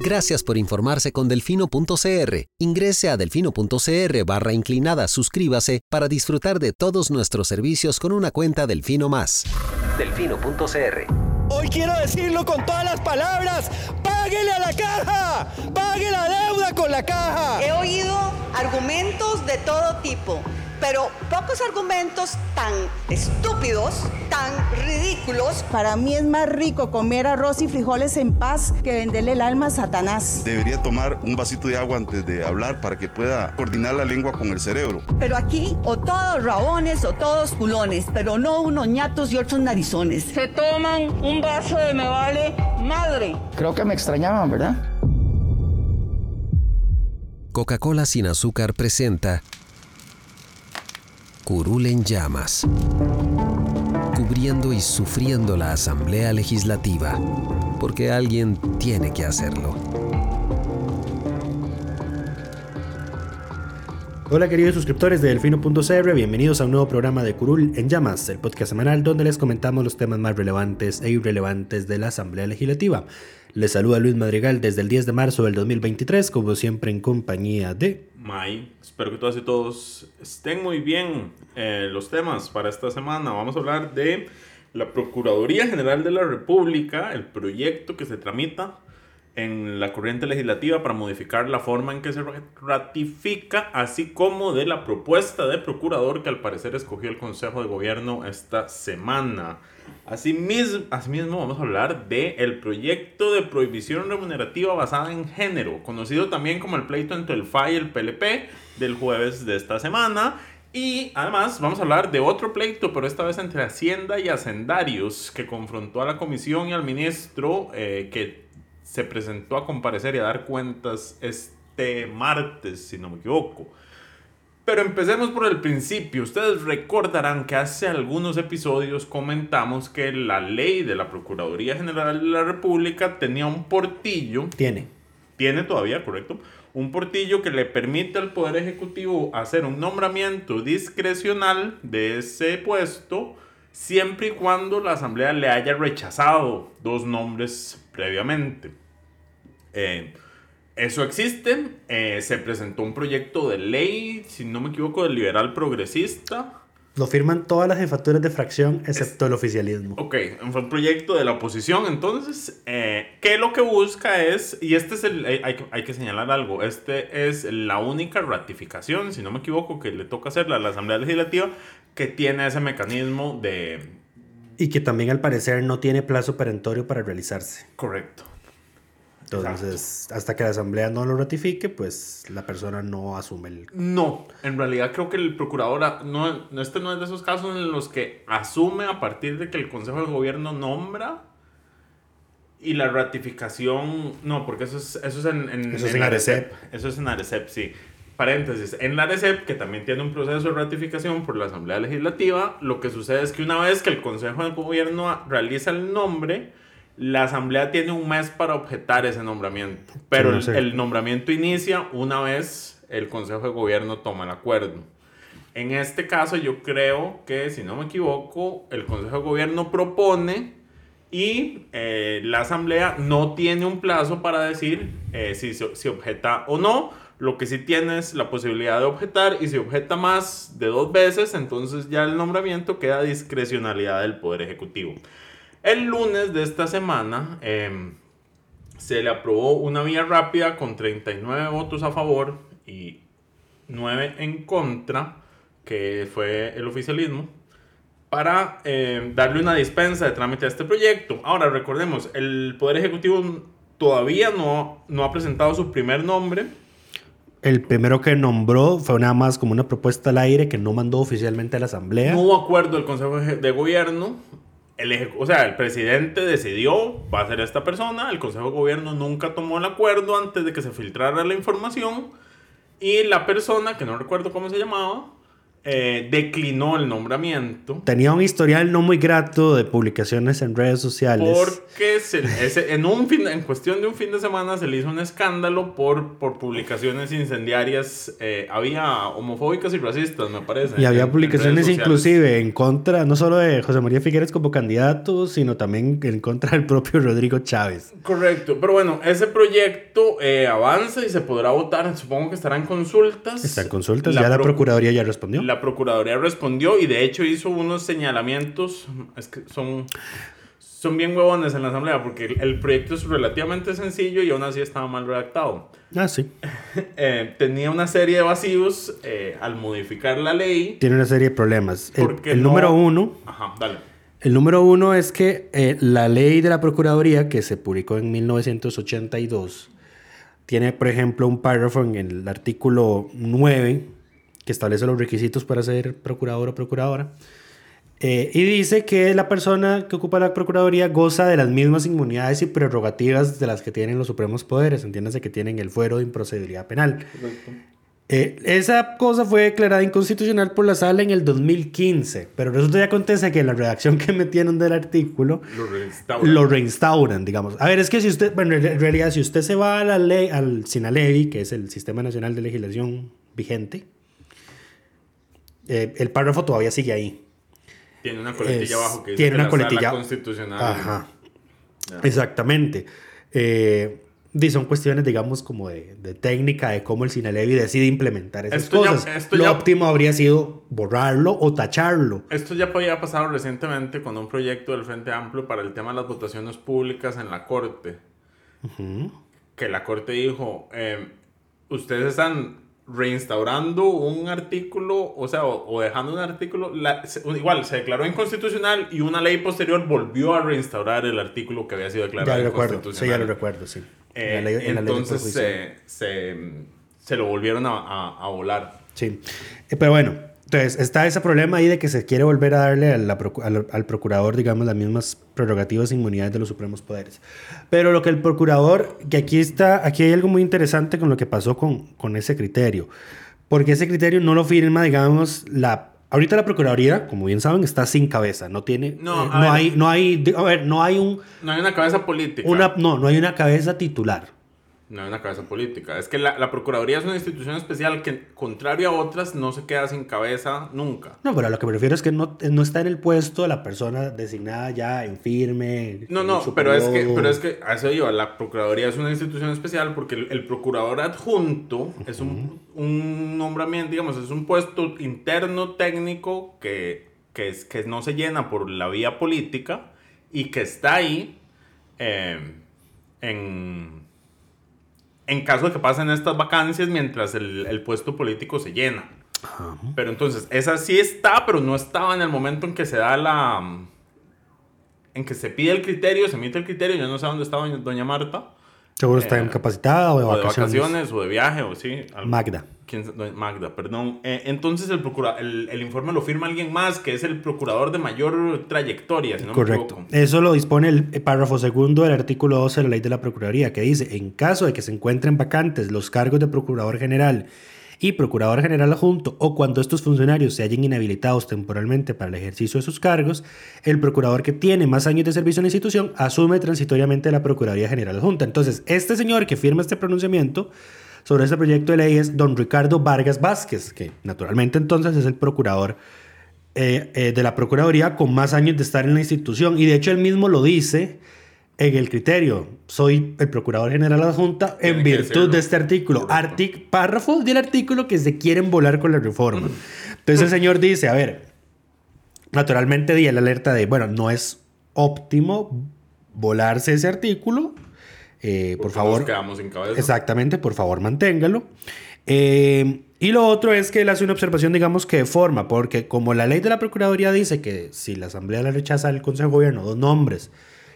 Gracias por informarse con delfino.cr. Ingrese a delfino.cr barra inclinada, suscríbase para disfrutar de todos nuestros servicios con una cuenta Delfino Más. Delfino.cr. Hoy quiero decirlo con todas las palabras. ¡Páguele a la caja! ¡Pague la deuda con la caja! He oído argumentos de todo tipo pero pocos argumentos tan estúpidos, tan ridículos. Para mí es más rico comer arroz y frijoles en paz que venderle el alma a Satanás. Debería tomar un vasito de agua antes de hablar para que pueda coordinar la lengua con el cerebro. Pero aquí o todos rabones o todos culones, pero no unos ñatos y otros narizones. Se toman un vaso de me vale madre. Creo que me Coca-Cola sin azúcar presenta Curul en llamas, cubriendo y sufriendo la Asamblea Legislativa, porque alguien tiene que hacerlo. Hola queridos suscriptores de Delfino.cr, bienvenidos a un nuevo programa de Curul en Llamas, el podcast semanal donde les comentamos los temas más relevantes e irrelevantes de la Asamblea Legislativa. Les saluda Luis Madrigal desde el 10 de marzo del 2023, como siempre en compañía de... May, espero que todas y todos estén muy bien. Eh, los temas para esta semana, vamos a hablar de la Procuraduría General de la República, el proyecto que se tramita en la corriente legislativa para modificar la forma en que se ratifica, así como de la propuesta de procurador que al parecer escogió el Consejo de Gobierno esta semana. Asimismo, asimismo vamos a hablar del el proyecto de prohibición remunerativa basada en género, conocido también como el pleito entre el FA y el PLP del jueves de esta semana. Y además vamos a hablar de otro pleito, pero esta vez entre Hacienda y Hacendarios, que confrontó a la comisión y al ministro eh, que se presentó a comparecer y a dar cuentas este martes, si no me equivoco. Pero empecemos por el principio. Ustedes recordarán que hace algunos episodios comentamos que la ley de la Procuraduría General de la República tenía un portillo. Tiene. Tiene todavía, correcto. Un portillo que le permite al Poder Ejecutivo hacer un nombramiento discrecional de ese puesto siempre y cuando la Asamblea le haya rechazado dos nombres previamente. Eh, eso existe. Eh, se presentó un proyecto de ley, si no me equivoco, del liberal progresista. Lo firman todas las jefaturas de fracción, excepto el oficialismo. Ok, fue un proyecto de la oposición. Entonces, eh, ¿qué lo que busca es, y este es el, hay, hay, que señalar algo, este es la única ratificación, si no me equivoco, que le toca hacerla a la Asamblea Legislativa, que tiene ese mecanismo de... Y que también al parecer no tiene plazo perentorio para realizarse. Correcto. Entonces, hasta que la asamblea no lo ratifique, pues la persona no asume el... No, en realidad creo que el procurador, no, este no es de esos casos en los que asume a partir de que el Consejo de Gobierno nombra y la ratificación, no, porque eso es, eso es en, en, eso es en Arecep. Eso es en Arecep, sí. Paréntesis, en la Arecep, que también tiene un proceso de ratificación por la Asamblea Legislativa, lo que sucede es que una vez que el Consejo de Gobierno realiza el nombre, la asamblea tiene un mes para objetar ese nombramiento, pero el, nombramiento inicia una vez el Consejo de Gobierno toma el acuerdo. En este caso yo creo que, si no me equivoco, el Consejo de Gobierno propone y eh, la Asamblea no tiene un plazo para decir eh, si se objeta o no. Lo que sí tiene es la posibilidad de objetar y si objeta más de dos veces, entonces ya el nombramiento queda discrecionalidad del Poder Ejecutivo. El lunes de esta semana em, se le aprobó una vía rápida con 39 votos a favor y 9 en contra, que fue el oficialismo, para em, darle una dispensa de trámite a este proyecto. Ahora, recordemos, el Poder Ejecutivo todavía no, no ha presentado su primer nombre. El primero que nombró fue nada más como una propuesta al aire que no mandó oficialmente a la Asamblea. No hubo acuerdo del Consejo de Gobierno el, o sea, el presidente decidió, va a ser esta persona, el Consejo de Gobierno nunca tomó el acuerdo antes de que se filtrara la información y la persona, que no recuerdo cómo se llamaba, eh, declinó el nombramiento. Tenía un historial no muy grato de publicaciones en redes sociales. Porque se- ese- en, un fin, en cuestión de un fin de semana se le hizo un escándalo por, por publicaciones incendiarias. eh, había homofóbicas y racistas, me parece. Y había en- en publicaciones sociales. inclusive en contra, no solo de José María Figueres como candidato, sino también en contra del propio Rodrigo Chávez. Correcto, pero bueno, ese proyecto eh, avanza y se podrá votar. Supongo que estará en consultas. Está en consultas, ya la procu- Procuraduría ya respondió. La Procuraduría respondió y de hecho hizo unos señalamientos. Es que son, son bien huevones en la Asamblea porque el, el proyecto es relativamente sencillo y aún así estaba mal redactado. Ah, sí. Eh, tenía una serie de vacíos eh, al modificar la ley. Tiene una serie de problemas. El, Porque el no- número uno, Ajá, dale. el número uno es que eh, la ley de la Procuraduría, que se publicó en 1982, tiene, por ejemplo, un párrafo en el artículo 9 que establece los requisitos para ser procurador o procuradora. Eh, y dice que la persona que ocupa la Procuraduría goza de las mismas inmunidades y prerrogativas de las que tienen los supremos poderes. Entiéndase que tienen el fuero de improcedibilidad penal. Eh, esa cosa fue declarada inconstitucional por la sala en el 2015, pero resulta y acontece que la redacción que metieron del artículo Lo reinstauran. lo reinstauran, digamos. A ver, es que si usted, bueno, en realidad, si usted se va a la ley, al SINALEVI, que es el Sistema Nacional de Legislación vigente, eh, el párrafo todavía sigue ahí. Tiene una coletilla Es- abajo que dice tiene que una la coletilla- constitucional. Ajá. Exactamente. Eh, son cuestiones, digamos, como de, de técnica, de cómo el Sinalevi decide implementar esas Esto ya- cosas. esto Lo ya- óptimo habría sido borrarlo o tacharlo. Esto ya había pasado recientemente con un proyecto del Frente Amplio para el tema de las votaciones públicas en la Corte. Que la Corte dijo, eh, ustedes están reinstaurando un artículo, o sea, o, o dejando un artículo, la- se- igual se declaró inconstitucional y una ley posterior volvió a reinstaurar el artículo que había sido declarado Ya lo recuerdo. Sí, inconstitucional. ya lo recuerdo, sí. Eh, En la ley- entonces se, se, se lo volvieron a, a- a volar. Sí. Eh, pero bueno, entonces está ese problema ahí de que se quiere volver a darle a la al, al procurador, digamos, las mismas prerrogativas e inmunidades de los supremos poderes. Pero lo que el procurador, que aquí está, aquí hay algo muy interesante con lo que pasó con, con ese criterio. Porque ese criterio no lo firma, digamos, la... Ahorita la Procuraduría, como bien saben, está sin cabeza. No tiene... No, eh, no ver. hay... No hay... A ver, no hay un... No hay una cabeza política. Una, no, no hay una cabeza titular. No hay una cabeza política. Es que la, la Procuraduría es una institución especial que, contrario a otras, no se queda sin cabeza nunca. No, pero a lo que me refiero es que no, no está en el puesto la persona designada ya en firme. No, no, pero es, que, pero es que a eso iba. La Procuraduría es una institución especial porque el, el procurador adjunto es un, un nombramiento, digamos, es un puesto interno técnico que, que, es, que no se llena por la vía política y que está ahí eh, en, en caso de que pasen estas vacancias mientras el, el puesto político se llena. Pero entonces, esa sí está, pero no estaba en el momento en que se da la... En que se pide el criterio, se emite el criterio, yo no sé dónde estaba doña, Marta. Seguro está eh, incapacitada o de O de vacaciones. vacaciones, o de viaje, o sí. algo. Magda. ¿Quién sa- doña Magda, perdón. Eh, entonces el, procura, el, el informe lo firma alguien más, que es el procurador de mayor trayectoria, si no me Correcto. equivoco. Eso lo dispone el párrafo segundo del artículo 12 de la ley de la Procuraduría, que dice, en caso de que se encuentren vacantes los cargos de Procurador General y Procurador General Adjunto, o cuando estos funcionarios se hallen inhabilitados temporalmente para el ejercicio de sus cargos, el procurador que tiene más años de servicio en la institución asume transitoriamente la Procuraduría General Adjunta. Entonces, este señor que firma este pronunciamiento sobre este proyecto de ley es don Ricardo Vargas Vázquez, que naturalmente entonces es el procurador eh, eh, de la Procuraduría con más años de estar en la institución. Y de hecho él mismo lo dice en el criterio. Soy el Procurador General Adjunta en Tiene que virtud de este artículo. Artic párrafo del artículo que se quieren volar con la reforma. Entonces el señor dice, a ver, naturalmente di el alerta de, bueno, no es óptimo volarse ese artículo. Eh, por favor, Nos quedamos sin cabeza. Exactamente, por favor, manténgalo. Eh, y lo otro es que él hace una observación, digamos, que de forma, porque como la ley de la Procuraduría dice que si la Asamblea le rechaza al Consejo de Gobierno dos nombres,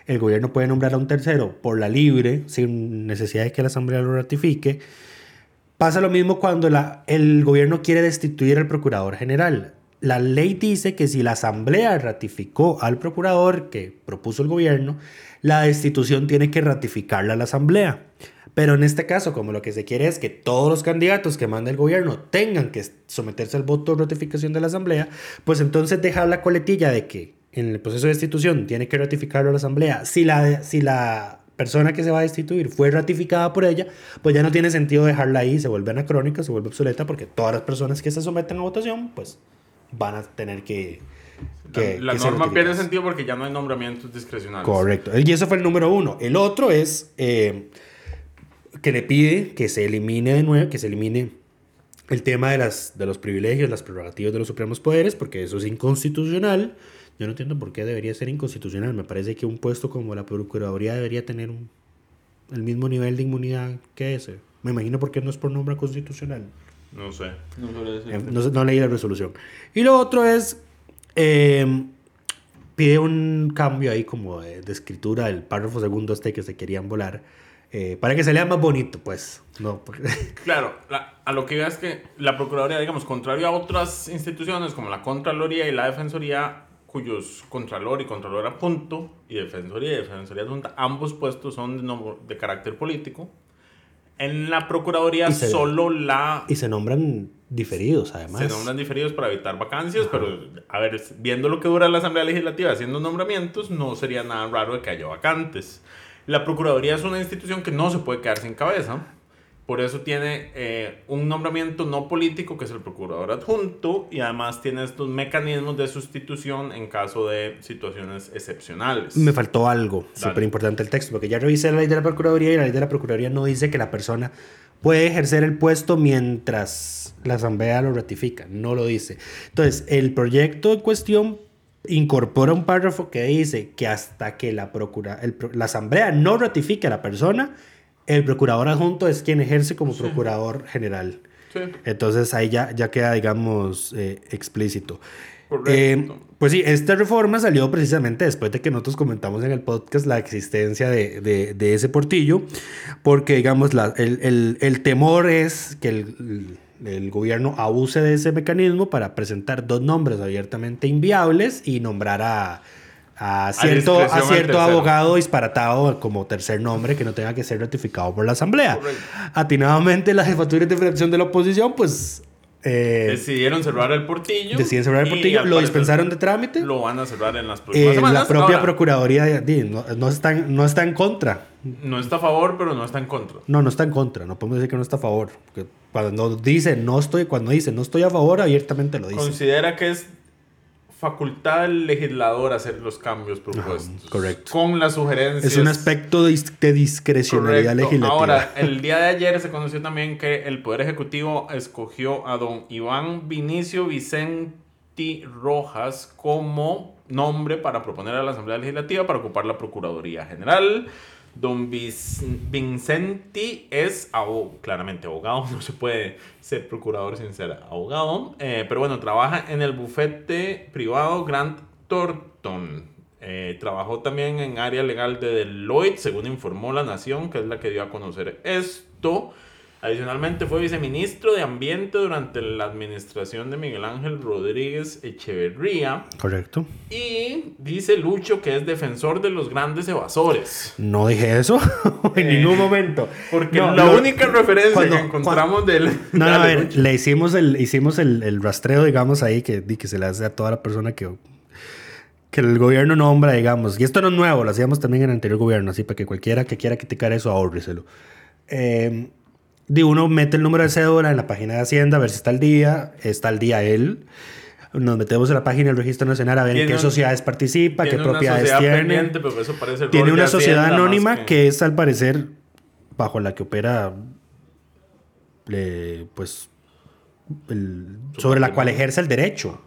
el gobierno puede nombrar a un tercero por la libre, sin necesidad de que la Asamblea lo ratifique. Pasa lo mismo cuando la, el gobierno quiere destituir al Procurador General. La ley dice que si la asamblea ratificó al procurador que propuso el gobierno, la destitución tiene que ratificarla a la asamblea. Pero en este caso, como lo que se quiere es que todos los candidatos que manda el gobierno tengan que someterse al voto de ratificación de la asamblea, pues entonces dejar la coletilla de que en el proceso de destitución tiene que ratificarlo a la asamblea. Si la, si la persona que se va a destituir fue ratificada por ella, pues ya no tiene sentido dejarla ahí, se vuelve anacrónica, se vuelve obsoleta, porque todas las personas que se someten a votación, pues van a tener que... que la que norma pierde sentido porque ya no hay nombramientos discrecionales. Correcto. Y eso fue el número uno. El otro es eh, que le pide que se elimine de nuevo, que se elimine el tema de, las, de los privilegios, las prerrogativas de los supremos poderes, porque eso es inconstitucional. Yo no entiendo por qué debería ser inconstitucional. Me parece que un puesto como la Procuraduría debería tener un- el mismo nivel de inmunidad que ese. Me imagino por qué no es por nombre constitucional. No sé. Eh, No, sé- no leí la resolución. Y lo otro es, eh, pide un cambio ahí como de, de escritura del párrafo segundo este que se querían volar, eh, para que se lea más bonito, pues. No, porque- Claro, la- a lo que iba es que la Procuraduría, digamos, contrario a otras instituciones como la Contraloría y la Defensoría, cuyos Contralor y Contralor adjunto, y Defensoría y Defensoría adjunta, ambos puestos son de, de carácter político. En la Procuraduría se- solo la... y se nombran diferidos, además. Se nombran diferidos para evitar vacancias, pero a ver, viendo lo que dura la Asamblea Legislativa haciendo nombramientos, no sería nada raro de que haya vacantes. La Procuraduría es una institución que no se puede quedar sin cabeza. Por eso tiene eh, un nombramiento no político, que es el procurador adjunto, y además tiene estos mecanismos de sustitución en caso de situaciones excepcionales. Me faltó algo súper importante el texto, porque ya revisé la ley de la Procuraduría y la ley de la Procuraduría no dice que la persona puede ejercer el puesto mientras la Asamblea lo ratifica, no lo dice. Entonces, el proyecto en cuestión incorpora un párrafo que dice que hasta que la, procura, el la Asamblea no ratifique a la persona, el procurador adjunto es quien ejerce como procurador general. Sí, Entonces ahí ya, ya queda, digamos, eh, explícito. Eh, pues sí, esta reforma salió precisamente después de que nosotros comentamos en el podcast la existencia de, de- de ese portillo, porque digamos, la- el, el- el temor es que el, el gobierno abuse de ese mecanismo para presentar dos nombres abiertamente inviables y nombrar a, a cierto, a cierto abogado disparatado como tercer nombre que no tenga que ser ratificado por la Asamblea. Correcto. Atinadamente, las jefaturas de fracción de la oposición, pues... eh, Decidieron cerrar el portillo. deciden cerrar el portillo, lo dispensaron de trámite. Lo van a cerrar en las próximas Eh, semanas. la propia Ahora, Procuraduría no, no está, en- no está en contra. No está a favor, pero no está en contra. No, no está en contra. No podemos decir que no está a favor. Porque cuando dice no estoy, cuando dice no estoy a favor, abiertamente lo dice. Considera que es facultad del legislador hacer los cambios propuestos. correcto. Con las sugerencias. Es un aspecto de, dis- de discrecionalidad Correcto. legislativa. Ahora, el día de ayer se conoció también que el Poder Ejecutivo escogió a don Iván Vinicio Vicenti Rojas como nombre para proponer a la Asamblea Legislativa para ocupar la Procuraduría General. Don Vincenti es claramente abogado, no se puede ser procurador sin ser abogado, eh, pero bueno, trabaja en el bufete privado Grant Thornton. Eh, trabajó también en área legal de Deloitte, según informó La Nación, que es la que dio a conocer esto. Adicionalmente fue viceministro de Ambiente durante la administración de Miguel Ángel Rodríguez Echeverría. Correcto. Y dice Lucho que es defensor de los grandes evasores. No dije eso en Eh, ningún momento. Porque No, la lo- única referencia cuando- que encontramos del... No, no, a ver, Lucho. le hicimos el, hicimos el, el rastreo, digamos, ahí que, que se le hace a toda la persona que, que el gobierno nombra, digamos. Y esto no es nuevo, lo hacíamos también en el anterior gobierno, así para que cualquiera que quiera criticar eso, ahórreselo. Eh, de uno mete el número de cédula en la página de Hacienda, a ver si está al día, está al día él. Nos metemos en la página del Registro Nacional a ver en qué un- sociedades participa, qué propiedades tiene. pendiente, pero eso parece Tiene una sociedad Hacienda anónima que... es al parecer bajo la que opera eh, pues el- sobre la cual ejerce el derecho.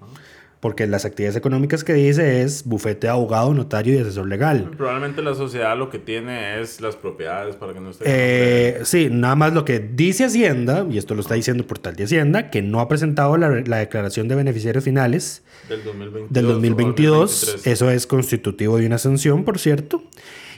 Porque las actividades económicas que dice es bufete de abogado, notario y asesor legal. Probablemente la sociedad lo que tiene es las propiedades para que no esté... Eh, sí, nada más lo que dice Hacienda, y esto lo está diciendo el portal de Hacienda, que no ha presentado la, la declaración de beneficiarios finales del 2022. del 2022. 2023. Eso es constitutivo de una sanción, por cierto.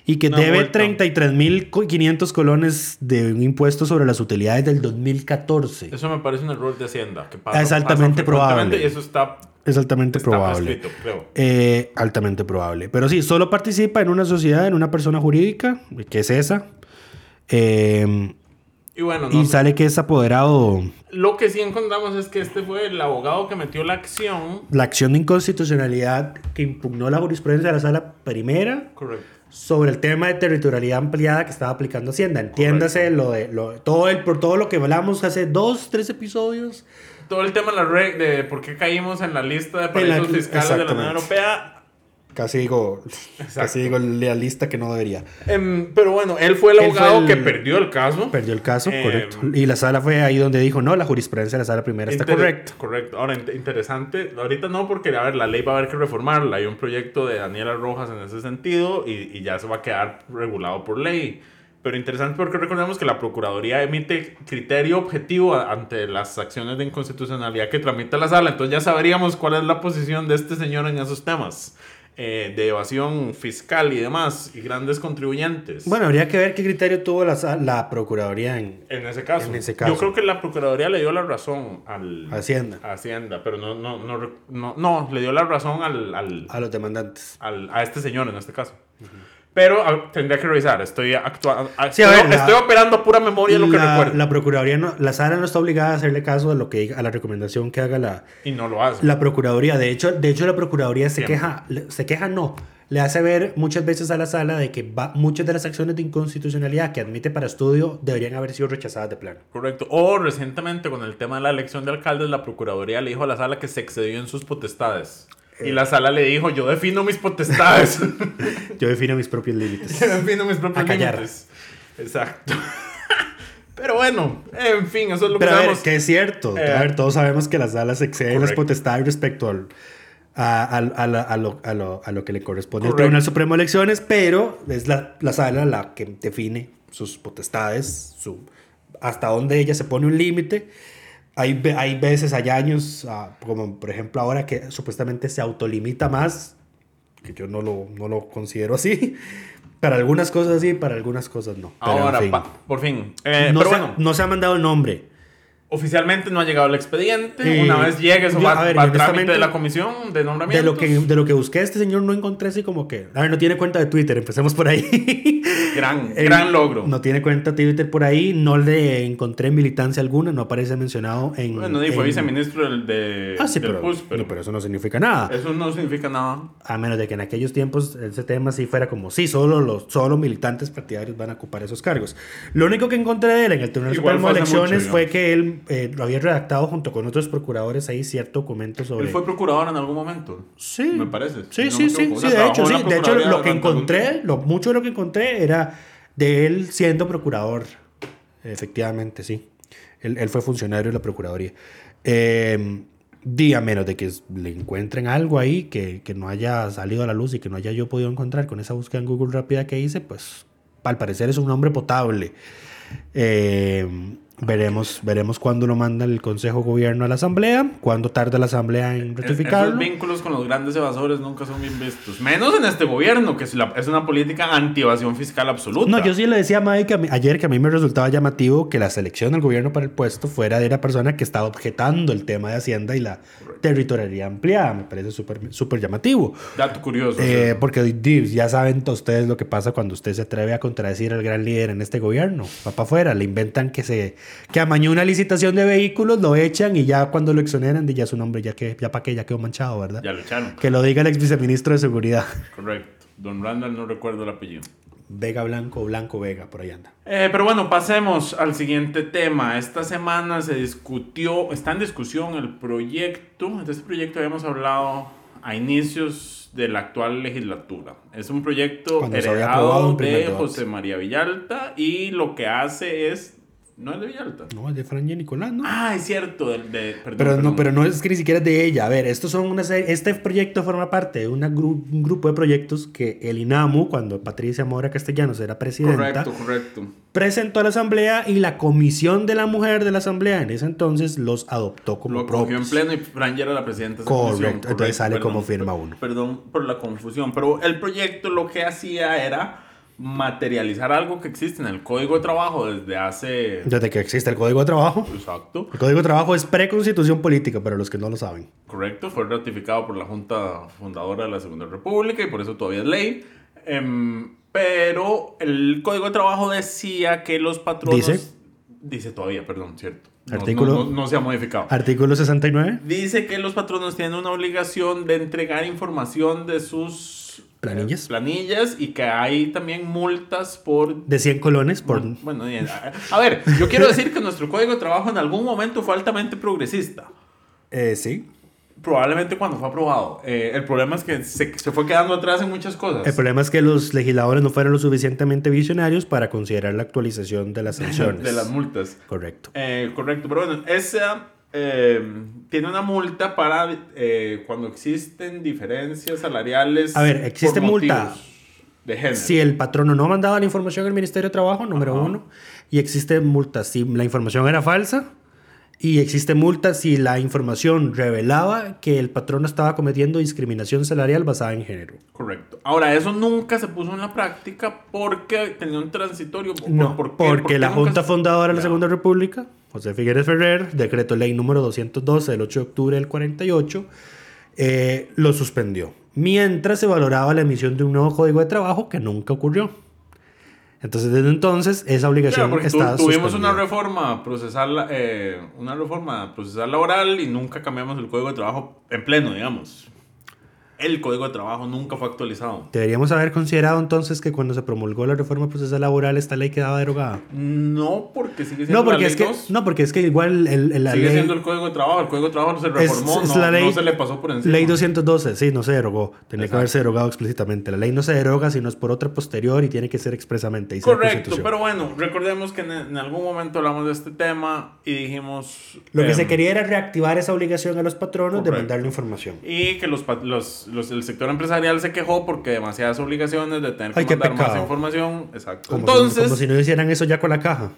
Y que Una debe multa. 33.500 colones de un impuesto sobre las utilidades del 2014. Eso me parece un error de Hacienda. Que pasa, Es altamente pasa probable. Y eso está Es altamente Está probable. creo. Eh, altamente probable. Pero sí, solo participa en una sociedad, en una persona jurídica, que es esa. Eh, Y bueno, y no- sale que es apoderado. lo que sí encontramos es que este fue el abogado que metió la acción. La acción de inconstitucionalidad que impugnó la jurisprudencia de la sala primera Correcto. sobre el tema de territorialidad ampliada que estaba aplicando Hacienda. Entiéndase lo de lo, todo el por todo lo que hablamos hace dos, tres episodios. Todo el tema de, la re- de por qué caímos en la lista de paraísos fiscales de la Unión. Europea. Casi digo, casi digo la lista que no debería. Em, pero bueno, él fue el fue abogado el- que perdió el caso. Perdió el caso, Eh, correcto. Y la sala fue ahí donde dijo, no, la jurisprudencia de la sala primera está correcta. Correcto. Ahora, int- interesante. Ahorita no, porque a ver, la ley va a haber que reformarla. Hay un proyecto de Daniela Rojas en ese sentido y, y ya se va a quedar regulado por ley. Pero interesante porque recordemos que la Procuraduría emite criterio objetivo ante las acciones de inconstitucionalidad que tramita la sala. Entonces ya sabríamos cuál es la posición de este señor en esos temas. eh, de evasión fiscal y demás, y grandes contribuyentes. Bueno, habría que ver qué criterio tuvo la, la Procuraduría en En ese caso. En ese caso. Yo creo que la Procuraduría le dio la razón al... Hacienda. Hacienda, pero no, no, no, no, no, le dio la razón al, al, a los demandantes. al- a este señor en este caso. Pero a- tendría que revisar, estoy actuando, Sí, a ver, la- estoy operando pura memoria lo que recuerdo. la Procuraduría, no, la sala no está obligada a hacerle caso a lo que a la recomendación que haga la, y no lo hace. la Procuraduría. De hecho, de hecho la Procuraduría se queja, se queja no, le hace ver muchas veces a la sala de que va- muchas de las acciones de inconstitucionalidad que admite para estudio deberían haber sido rechazadas de plano. Correcto. O recientemente con el tema de la elección de alcaldes, la Procuraduría le dijo a la sala que se excedió en sus potestades. Y la sala le dijo, yo defino mis potestades. Yo defino mis propios límites. Yo defino mis propios A callar. límites. Exacto. Pero bueno, en fin, eso es lo Pero que a sabemos. que es cierto. Eh, a ver, todos sabemos que las salas exceden las potestades respecto al, a, al- a la- a lo, a lo- a lo que le corresponde al. Tribunal Supremo de Elecciones, pero es la, la sala la que define sus potestades, su, hasta dónde ella se pone un límite. Hay, hay veces, hay años, ah, como por ejemplo ahora que supuestamente se autolimita más, que yo no lo, no lo considero así. Para algunas cosas sí, para algunas cosas no. Pero, en Ahora, fin. pa- por fin. Eh, no, pero se, bueno, no se ha mandado el nombre. Oficialmente no ha llegado el expediente. Eh, Una vez llegue, eso yo- va, a ver, va trámite de la comisión de De nombramientos. lo, que, de lo que busqué, este señor no encontré así como que. A ver, no tiene cuenta de Twitter, empecemos por ahí. Gran, Eh, gran logro. No tiene cuenta de Twitter por ahí, no le encontré militancia alguna, no aparece mencionado en. bueno, y fue en- viceministro del, de, Ah, sí, del pero, PUS, pero, no, pero eso no significa nada. eso no significa nada. A menos de que en aquellos tiempos ese tema sí fuera como, sí, solo los solo militantes partidarios van a ocupar esos cargos. Lo único que encontré de él en el Tribunal Supremo de mucho, Elecciones fue que él eh, lo había redactado junto con otros procuradores ahí cierto documento sobre... Él fue procurador en algún momento. Sí. Me parece. Sí, no sí, sí. O sí, sea, de trabajó hecho, sí. De hecho, lo que encontré, lo, mucho de lo que encontré era de él siendo procurador. Efectivamente, sí. Él, él fue funcionario de la Procuraduría. Eh, día menos de que le encuentren algo ahí que, que no haya salido a la luz y que no haya yo podido encontrar con esa búsqueda en Google rápida que hice, pues al parecer es un nombre potable. Eh, veremos, veremos cuándo lo manda el Consejo Gobierno a la Asamblea, cuándo tarda la Asamblea en Esos ratificarlo. vínculos con los grandes evasores nunca son bien vistos. Menos en este gobierno, que es, la- es una política anti-evasión fiscal absoluta. No, yo sí le decía a Mike mí- ayer que a mí me resultaba llamativo que la selección del gobierno para el puesto fuera de la persona que estaba objetando el tema de Hacienda y la territorialidad ampliada. Me parece súper súper llamativo. Dato curioso. Eh, sí. porque ya saben to- ustedes lo que pasa cuando usted se atreve a contradecir al gran líder en este gobierno. Va para afuera, le inventan que se que amañó una licitación de vehículos, lo echan y ya cuando lo exoneran, ya su nombre, ya que ya para qué, ya quedó manchado, ¿verdad? Ya lo echaron. Que lo diga el ex viceministro de Seguridad. Correcto. Don Randall no recuerdo el apellido. Vega Blanco Blanco Vega, por ahí anda. Eh, pero bueno, pasemos al siguiente tema. Esta semana se discutió, está en discusión el proyecto. De este proyecto habíamos hablado a inicios de la actual legislatura. Es un proyecto Cuando heredado de. José María Villalta y lo que hace es... No es de Villalta. No, es de Fran y Nicolás, ¿no? Ah, es cierto. De, perdón, Pero no, pero no es que ni siquiera es de ella. A ver, estos son una serie- este proyecto forma parte de una gru- un grupo de proyectos que el INAMU, cuando Patricia Mora Castellanos era presidenta, Correcto, correcto. presentó a la Asamblea y la Comisión de la Mujer de la Asamblea en ese entonces los adoptó como Lo cogió en propios. pleno y Fran ya era la presidenta de esa Correcto, comisión. entonces sale perdón, como firma uno. Perdón por la confusión, pero el proyecto lo que hacía era materializar algo que existe en el código de trabajo desde hace... Desde que existe el Código de Trabajo. Exacto. El Código de Trabajo es preconstitución política, para los que no lo saben. Correcto, fue ratificado por la Junta Fundadora de la Segunda República y por eso todavía es ley. Em, pero el Código de Trabajo decía que los patronos... ¿Dice? Dice todavía, perdón, cierto. Artículo- no- no- no se ha modificado. Artículo 69. Dice que los patronos tienen una obligación de entregar información de sus Planillas. eh, planillas y que hay también multas por... De 100 colones por... Bueno, y- a, a ver, yo quiero decir que nuestro código de trabajo en algún momento fue altamente progresista. Eh, sí. Probablemente cuando fue aprobado. Eh, el problema es que se, se fue quedando atrás en muchas cosas. El problema es que los legisladores no fueron lo suficientemente visionarios para considerar la actualización de las sanciones. de las multas. Correcto. Eh, correcto, pero bueno, esa eh, tiene una multa para eh, cuando existen diferencias salariales. A ver, existe por multa. De género. Si el patrono no mandaba la información al Ministerio de Trabajo, número Ajá. uno, y existe multa si la información era falsa, y existe multa si la información revelaba que el patrono estaba cometiendo discriminación salarial basada en género. Correcto. Ahora, eso nunca se puso en la práctica porque tenía un transitorio. ¿Por- No, por qué? porque ¿Por qué la Junta se- Fundadora de la. Segunda República, José Figueres Ferrer, decreto ley número 212 del 8 de octubre del 48, eh, lo suspendió. Mientras se valoraba la emisión de un nuevo código de trabajo que nunca ocurrió. Entonces, desde entonces, esa obligación Claro, tu- está tuvimos suspendida. una reforma procesal, eh, una reforma procesal laboral y nunca cambiamos el código de trabajo en pleno, digamos. El código de trabajo nunca fue actualizado. Deberíamos haber considerado entonces que cuando se promulgó la reforma procesal laboral esta ley quedaba derogada. No, porque sigue siendo No, porque la es ley que 2. no, porque es que igual el, el- la sigue ley siendo el código de trabajo. El código de trabajo no se es, reformó, es no, la ley no se le pasó por encima. Ley 212, sí, no se derogó. Tenía que Exacto. haberse derogado explícitamente. La ley no se deroga si no es por otra posterior y tiene que ser expresamente. Correcto, pero bueno, recordemos que en, en algún momento hablamos de este tema y dijimos... Lo que em, se quería era reactivar esa obligación a los patronos de Correcto. mandarle información. Y que los, los, los- el sector empresarial se quejó porque demasiadas obligaciones de tener que Ay, mandar más información. Exacto. Como, Entonces, si, como si no hicieran eso ya con la caja.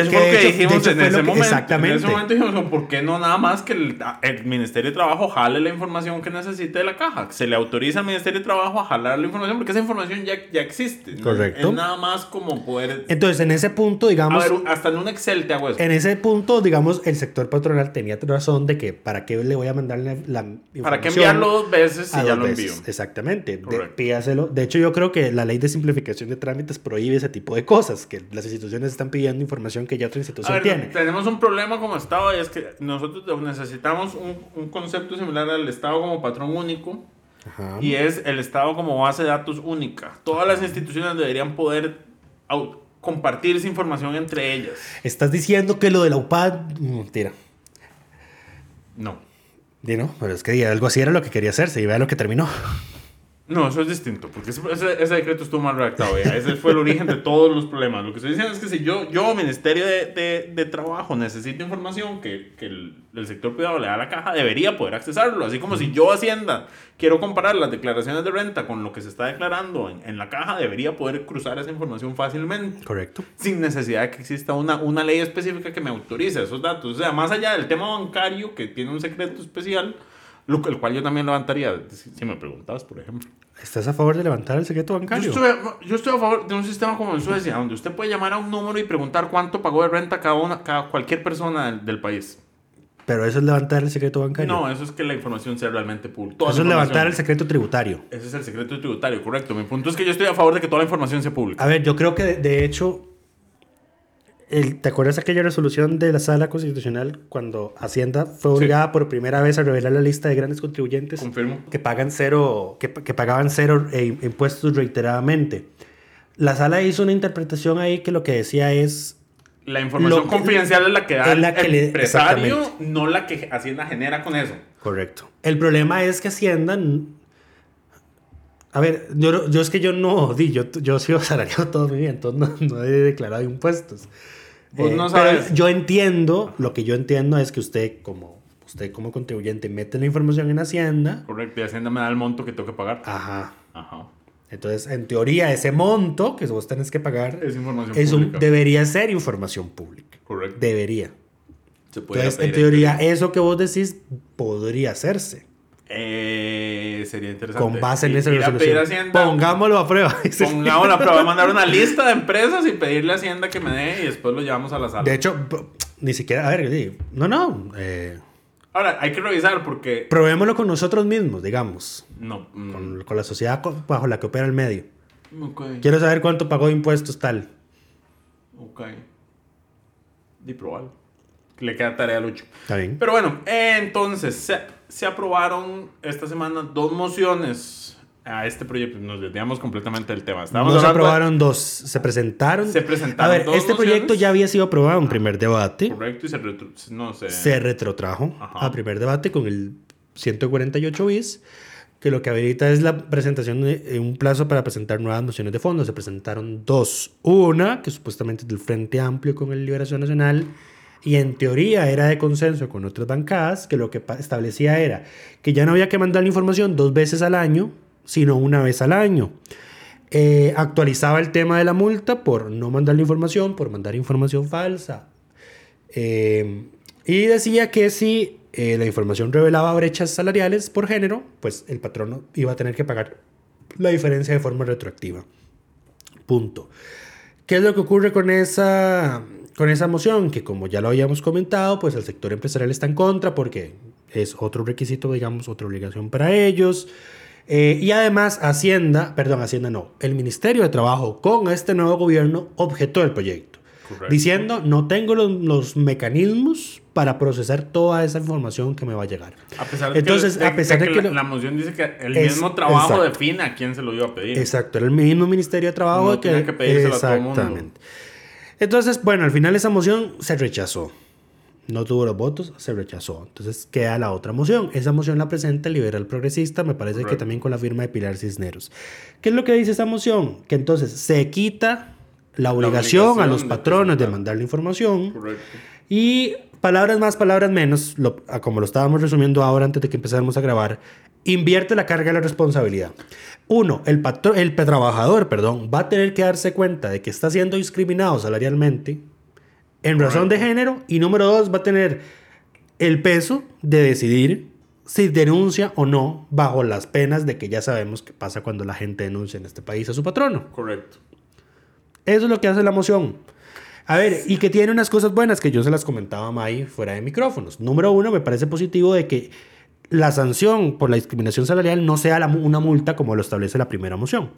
Eso que fue lo de que hecho- de dijimos en ese que- momento. exactamente. En ese momento dijimos, ¿por qué no nada más que el, el Ministerio de Trabajo jale la información que necesite de la caja? Se le autoriza al Ministerio de Trabajo a jalar la información porque esa información ya, ya existe. ¿no? Correcto. Es nada más como poder... Entonces, en ese punto, A digamos, ver, un- hasta en un Excel te hago eso. en ese punto, digamos, el sector patronal tenía razón de que para qué le voy a mandar la, la información. ¿Para qué enviarlo dos veces si a ya lo veces. envío? Exactamente. De, pídaselo. De hecho, yo creo que la ley de simplificación de trámites prohíbe ese tipo de cosas, que las instituciones están pidiendo información que ya otra A institución ver, tiene. tenemos un problema como Estado y es que nosotros necesitamos un, un concepto similar al Estado como patrón único Ajá. y es el Estado como base de datos única. Todas las instituciones deberían poder compartir esa información entre ellas. Estás diciendo que lo de la UPAD. mm, Mentira. No. No, pero es que algo así era lo que quería hacerse y vea lo que terminó. No, eso es distinto, porque ese, ese- decreto estuvo mal redactado. ya. Ese fue el origen de todos los problemas. Lo que estoy diciendo es que si yo, yo Ministerio de, de- de Trabajo, necesito información que, que el, el sector privado le da a la caja, debería poder accesarlo. Así como si yo, Hacienda, quiero comparar las declaraciones de renta con lo que se está declarando en, en la caja, debería poder cruzar esa información fácilmente. Correcto. Sin necesidad de que exista una, una ley específica que me autorice esos datos. O sea, más allá del tema bancario, que tiene un secreto especial, lo, el cual yo también levantaría, si, si me preguntabas, por ejemplo. ¿Estás a favor de levantar el secreto Yo bancario? estoy, a- yo estoy a favor de un sistema como en Suecia, donde usted puede llamar a un número y preguntar cuánto pagó de renta cada, una, cada cualquier persona del, del país. Pero eso es levantar el secreto bancario. No, eso es que la información sea realmente pública. Toda eso es levantar el secreto tributario. Ese es el secreto tributario, correcto. Mi punto es que yo estoy a favor de que toda la información sea pública. A ver, yo creo que de, de hecho, el- ¿te acuerdas aquella resolución de la Sala Constitucional cuando Hacienda fue obligada por primera vez a revelar la lista de grandes contribuyentes Confirmo. que pagan cero, que, que pagaban cero eh, impuestos reiteradamente? La Sala hizo una interpretación ahí que lo que decía es La información que- confidencial es la que da es la el que empresario, no la que Hacienda genera con eso. Correcto. El problema es que Hacienda. A ver, yo es que yo no di, yo, yo he sido asalariado toda mi vida, entonces no, no he declarado impuestos. Eh, Vos no pero sabes. yo entiendo, lo que yo entiendo es que usted como, usted como contribuyente mete la información en Hacienda. Correcto, y Hacienda me da el monto que tengo que pagar. Ajá. Ajá. Entonces, en teoría, ese monto que vos tenés que pagar Es información es un- pública. debería ser información pública. Correcto. Debería. Se puede Entonces, en teoría, eso que vos decís podría hacerse. Eh, Sería interesante. con base en esa Ir pedir a resolución. Hacienda, Pongámoslo a prueba. Pongámoslo a prueba. Voy a mandar una lista de empresas y pedirle a Hacienda que me dé y después lo llevamos a la sala. De hecho, ni siquiera, a ver, sí, no, no, eh, Ahora, hay que revisar porque. probémoslo con nosotros mismos, digamos, No. mm, con, con la sociedad bajo la que opera el medio. ok. Quiero saber cuánto pagó de impuestos tal. Ok. Di probarlo. Le queda tarea a Lucho. Está bien. Pero bueno, eh, entonces se, aprobaron esta semana dos mociones a este proyecto. Nos desviamos completamente del tema. Estábamos No se de- aprobaron dos, se presentaron. Se presentaron A ver, dos este proyecto ya había sido aprobado en primer debate. Correcto, y se, retro- no, se, Se retrotrajo Ajá. a primer debate con el 148 bis, que lo que habilita es la presentación de un plazo para presentar nuevas mociones de fondo. Se presentaron dos. Una, que supuestamente es del Frente Amplio con el Liberación Nacional, y en teoría era de consenso con otras bancadas, que lo que establecía era que ya no había que mandar la información dos veces al año, sino una vez al año. Eh, actualizaba el tema de la multa por no mandar la información, por mandar información falsa. Eh, y decía que si eh, la información revelaba brechas salariales por género, pues el patrono iba a tener que pagar la diferencia de forma retroactiva. Punto. ¿Qué es lo que ocurre con esa, con esa moción? Que como ya lo habíamos comentado, pues el sector empresarial está en contra porque es otro requisito, digamos, otra obligación para ellos. Eh, y además Hacienda, perdón, Hacienda no, el Ministerio de Trabajo con este nuevo gobierno objetó el proyecto. Correcto. Diciendo, no tengo los, los mecanismos para procesar toda esa información que me va a llegar. A pesar de Entonces, que, a pesar de que la, moción dice que el Es- mismo trabajo exacto. define a quién se lo iba a pedir. Exacto, era el mismo Ministerio de Trabajo No que, que pedírselo a todo mundo. Entonces, bueno, al final esa moción se rechazó. No tuvo los votos, se rechazó. Entonces queda la otra moción. Esa moción la presenta el liberal progresista, me parece que también con la firma de Pilar Cisneros. ¿Qué es lo que dice esa moción? Que entonces se quita la obligación, a obligación los de patronos de presentar. mandar la información. Correcto. Y palabras más, palabras menos, lo- a como lo estábamos resumiendo ahora antes de que empezáramos a grabar, invierte la carga de la responsabilidad. Uno, el, el trabajador perdón, va a tener que darse cuenta de que está siendo discriminado salarialmente en razón de género. Y número dos, va a tener el peso de decidir si denuncia o no bajo las penas de que ya sabemos que pasa cuando la gente denuncia en este país a su patrono. Correcto. Eso es lo que hace la moción. A ver, y que tiene unas cosas buenas que yo se las comentaba a May fuera de micrófonos. Número uno, me parece positivo de que la sanción por la discriminación salarial no sea la una multa como lo establece la primera moción.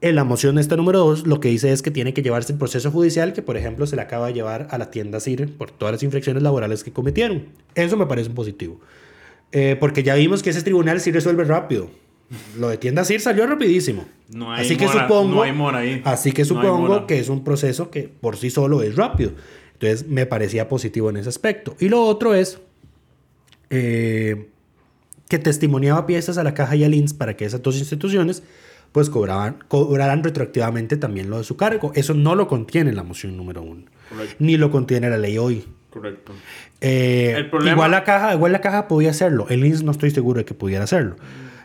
En la moción esta número dos, lo que dice es que tiene que llevarse el proceso judicial que, por ejemplo, se le acaba de llevar a la tienda CIR por todas las infracciones laborales que cometieron. Eso me parece positivo. Eh, porque ya vimos que ese tribunal sí resuelve rápido. Lo de tienda CIR salió rapidísimo. No hay así que mora- supongo, no hay mora ahí. así que supongo que es un proceso que por sí solo es rápido. Entonces me parecía positivo en ese aspecto. Y lo otro es eh, que testimoniaba piezas a la Caja y al INS para que esas dos instituciones pues cobraban, cobraran retroactivamente también lo de su cargo. Eso no lo contiene la moción número uno. Correcto. Ni lo contiene la ley hoy. Correcto. Eh, El problema- Igual la caja, igual la caja podía hacerlo. El INS no estoy seguro de que pudiera hacerlo.